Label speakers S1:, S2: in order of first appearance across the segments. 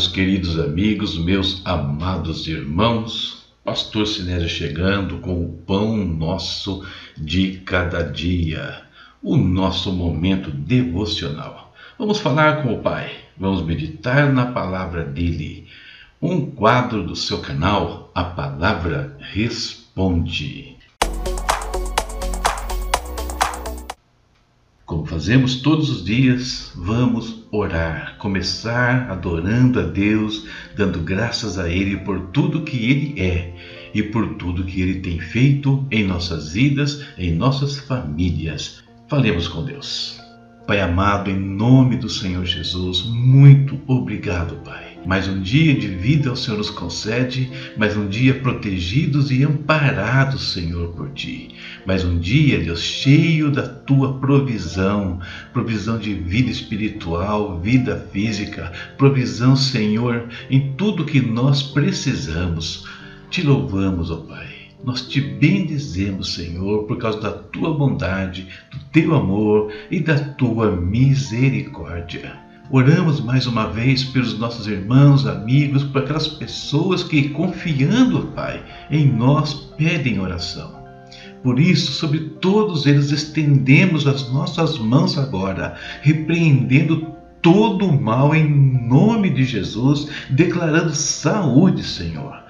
S1: meus queridos amigos, meus amados irmãos. Pastor Sinésio chegando com o pão nosso de cada dia, o nosso momento devocional. Vamos falar com o Pai, vamos meditar na palavra dele. Um quadro do seu canal, a palavra responde. Como fazemos todos os dias, vamos orar, começar adorando a Deus, dando graças a Ele por tudo que Ele é e por tudo que Ele tem feito em nossas vidas, em nossas famílias. Falemos com Deus. Pai amado, em nome do Senhor Jesus, muito obrigado, Pai mais um dia de vida o Senhor nos concede, mais um dia protegidos e amparados, Senhor, por Ti. Mais um dia, Deus, cheio da Tua provisão, provisão de vida espiritual, vida física, provisão, Senhor, em tudo que nós precisamos. Te louvamos, ó Pai. Nós te bendizemos, Senhor, por causa da tua bondade, do teu amor e da tua misericórdia. Oramos mais uma vez pelos nossos irmãos, amigos, por aquelas pessoas que, confiando, Pai, em nós, pedem oração. Por isso, sobre todos eles estendemos as nossas mãos agora, repreendendo todo o mal em nome de Jesus, declarando saúde, Senhor.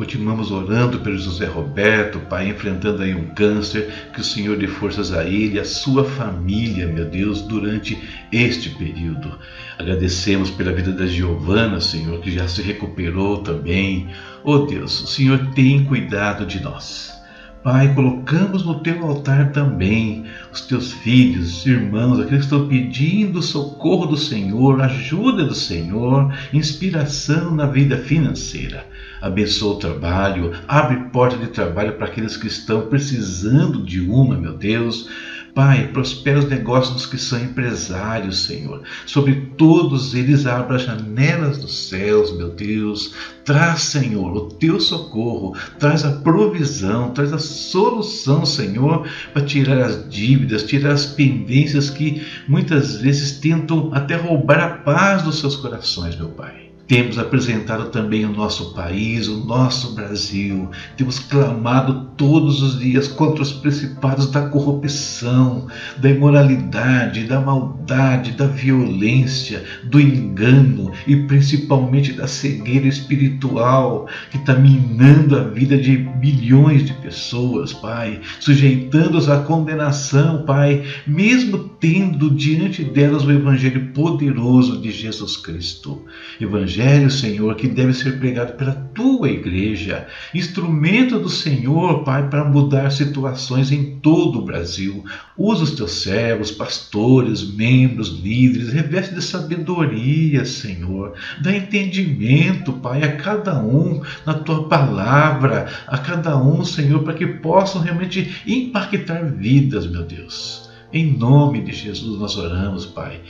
S1: Continuamos orando pelo José Roberto, Pai, enfrentando aí um câncer, que o Senhor dê forças a ele a sua família, meu Deus, durante este período. Agradecemos pela vida da Giovana, Senhor, que já se recuperou também. Oh Deus, o Senhor tem cuidado de nós. Pai, colocamos no teu altar também os teus filhos, irmãos, aqueles que estão pedindo socorro do Senhor, ajuda do Senhor, inspiração na vida financeira. Abençoa o trabalho, abre porta de trabalho para aqueles que estão precisando de uma, meu Deus. Pai, prospera os negócios dos que são empresários, Senhor. Sobre todos eles abra as janelas dos céus, meu Deus. Traz, Senhor, o teu socorro, traz a provisão, traz a solução, Senhor, para tirar as dívidas, tirar as pendências que muitas vezes tentam até roubar a paz dos seus corações, meu Pai. Temos apresentado também o nosso país, o nosso Brasil. Temos clamado todos os dias contra os principados da corrupção, da imoralidade, da maldade, da violência, do engano e principalmente da cegueira espiritual que está minando a vida de milhões de pessoas, Pai, sujeitando-os à condenação, Pai, mesmo tendo diante delas o Evangelho poderoso de Jesus Cristo. Evangelho Senhor, que deve ser pregado pela tua igreja, instrumento do Senhor, Pai, para mudar situações em todo o Brasil. Usa os teus servos, pastores, membros, líderes, reveste de sabedoria, Senhor. Dá entendimento, Pai, a cada um na tua palavra, a cada um, Senhor, para que possam realmente impactar vidas, meu Deus. Em nome de Jesus nós oramos, Pai.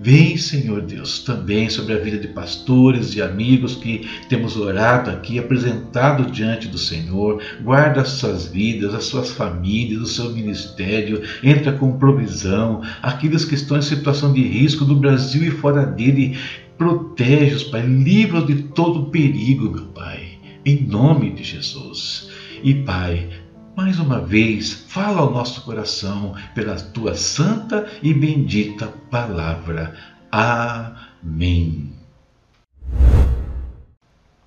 S1: Vem, Senhor Deus, também sobre a vida de pastores e amigos que temos orado aqui, apresentado diante do Senhor. Guarda as suas vidas, as suas famílias, o seu ministério. Entra com provisão. Aqueles que estão em situação de risco do Brasil e fora dele, protege-os, Pai. Livra-os de todo perigo, meu Pai. Em nome de Jesus. E, Pai, mais uma vez, fala ao nosso coração pela tua santa e bendita palavra. Amém.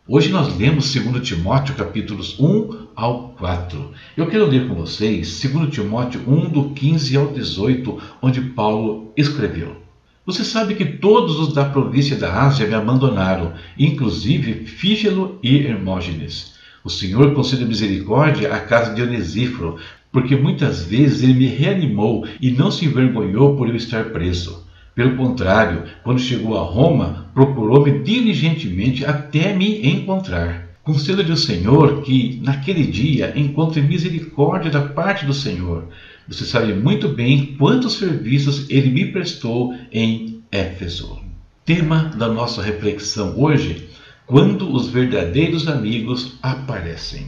S1: Hoje nós lemos 2 Timóteo capítulos 1 ao 4. Eu quero ler com vocês 2 Timóteo 1 do 15 ao 18, onde Paulo escreveu: Você sabe que todos os da província da Ásia me abandonaram, inclusive Fígelo e Hermógenes. O Senhor conceda misericórdia à casa de Onesíforo, porque muitas vezes ele me reanimou e não se envergonhou por eu estar preso. Pelo contrário, quando chegou a Roma, procurou-me diligentemente até me encontrar. Conceda-lhe o Senhor que, naquele dia, encontre misericórdia da parte do Senhor. Você sabe muito bem quantos serviços ele me prestou em Éfeso. Tema da nossa reflexão hoje quando os verdadeiros amigos aparecem.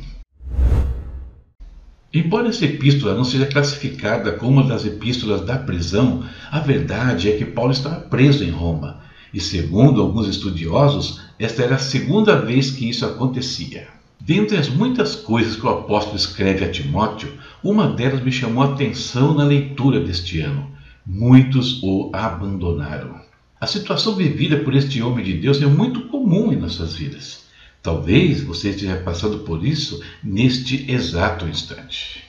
S1: Embora essa epístola não seja classificada como uma das epístolas da prisão, a verdade é que Paulo estava preso em Roma. E segundo alguns estudiosos, esta era a segunda vez que isso acontecia. Dentre as muitas coisas que o apóstolo escreve a Timóteo, uma delas me chamou a atenção na leitura deste ano. Muitos o abandonaram. A situação vivida por este homem de Deus é muito comum em nossas vidas. Talvez você esteja passando por isso neste exato instante.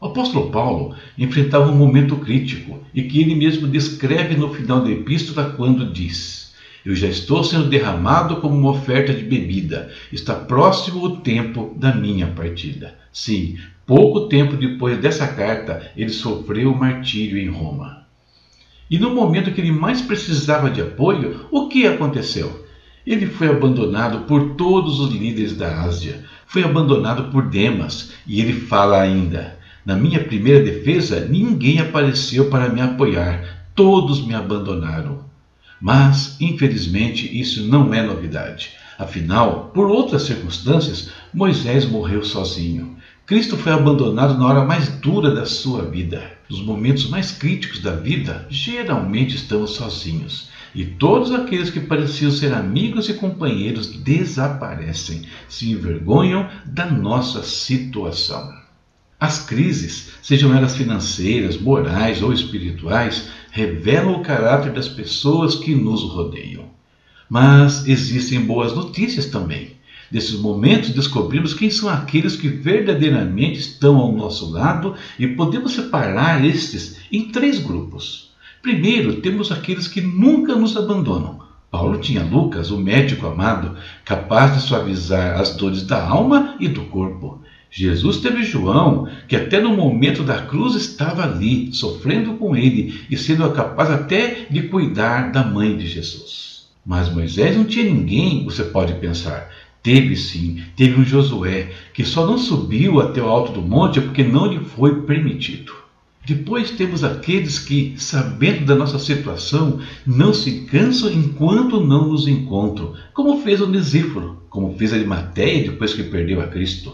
S1: O apóstolo Paulo enfrentava um momento crítico e que ele mesmo descreve no final da epístola quando diz: Eu já estou sendo derramado como uma oferta de bebida, está próximo o tempo da minha partida. Sim, pouco tempo depois dessa carta, ele sofreu o martírio em Roma. E no momento que ele mais precisava de apoio, o que aconteceu? Ele foi abandonado por todos os líderes da Ásia, foi abandonado por Demas, e ele fala ainda: na minha primeira defesa, ninguém apareceu para me apoiar, todos me abandonaram. Mas, infelizmente, isso não é novidade. Afinal, por outras circunstâncias, Moisés morreu sozinho. Cristo foi abandonado na hora mais dura da sua vida. Nos momentos mais críticos da vida, geralmente estamos sozinhos. E todos aqueles que pareciam ser amigos e companheiros desaparecem, se envergonham da nossa situação. As crises, sejam elas financeiras, morais ou espirituais, revelam o caráter das pessoas que nos rodeiam. Mas existem boas notícias também. Nesses momentos descobrimos quem são aqueles que verdadeiramente estão ao nosso lado e podemos separar estes em três grupos. Primeiro, temos aqueles que nunca nos abandonam. Paulo tinha Lucas, o médico amado, capaz de suavizar as dores da alma e do corpo. Jesus teve João, que até no momento da cruz estava ali, sofrendo com ele e sendo capaz até de cuidar da mãe de Jesus. Mas Moisés não tinha ninguém, você pode pensar. Teve sim, teve um Josué, que só não subiu até o alto do monte porque não lhe foi permitido. Depois temos aqueles que, sabendo da nossa situação, não se cansam enquanto não nos encontram, como fez o Nisíforo, como fez a Arimateia depois que perdeu a Cristo.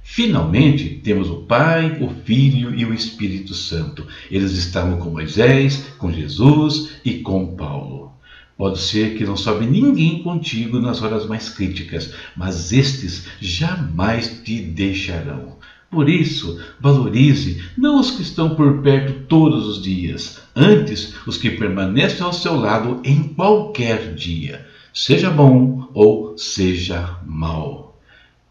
S1: Finalmente, temos o Pai, o Filho e o Espírito Santo. Eles estavam com Moisés, com Jesus e com Paulo. Pode ser que não sobe ninguém contigo nas horas mais críticas, mas estes jamais te deixarão. Por isso, valorize não os que estão por perto todos os dias, antes os que permanecem ao seu lado em qualquer dia, seja bom ou seja mau.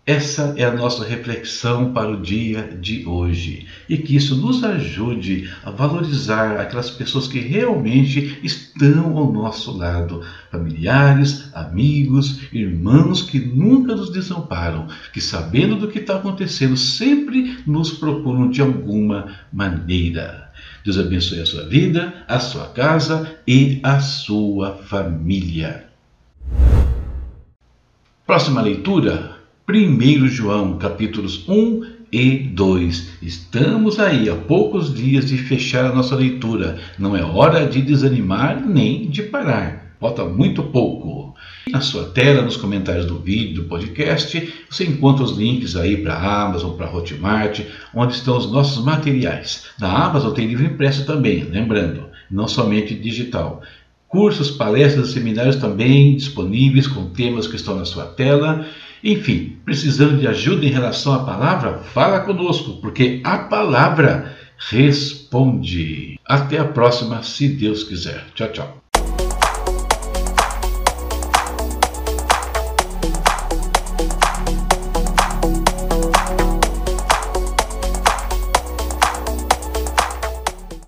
S1: Essa é a nossa reflexão para o dia de hoje e que isso nos ajude a valorizar aquelas pessoas que realmente estão ao nosso lado, familiares, amigos, irmãos que nunca nos desamparam, que sabendo do que está acontecendo sempre nos procuram de alguma maneira. Deus abençoe a sua vida, a sua casa e a sua família. Próxima leitura 1 João, capítulos 1 e 2. Estamos aí a poucos dias de fechar a nossa leitura. Não é hora de desanimar nem de parar. Falta muito pouco. Na sua tela, nos comentários do vídeo, do podcast, você encontra os links aí para a Amazon, para a Hotmart, onde estão os nossos materiais. Na Amazon tem livro impresso também, lembrando, não somente digital. Cursos, palestras e seminários também disponíveis com temas que estão na sua tela. Enfim, precisando de ajuda em relação à palavra, fala conosco, porque a palavra responde. Até a próxima, se Deus quiser. Tchau, tchau.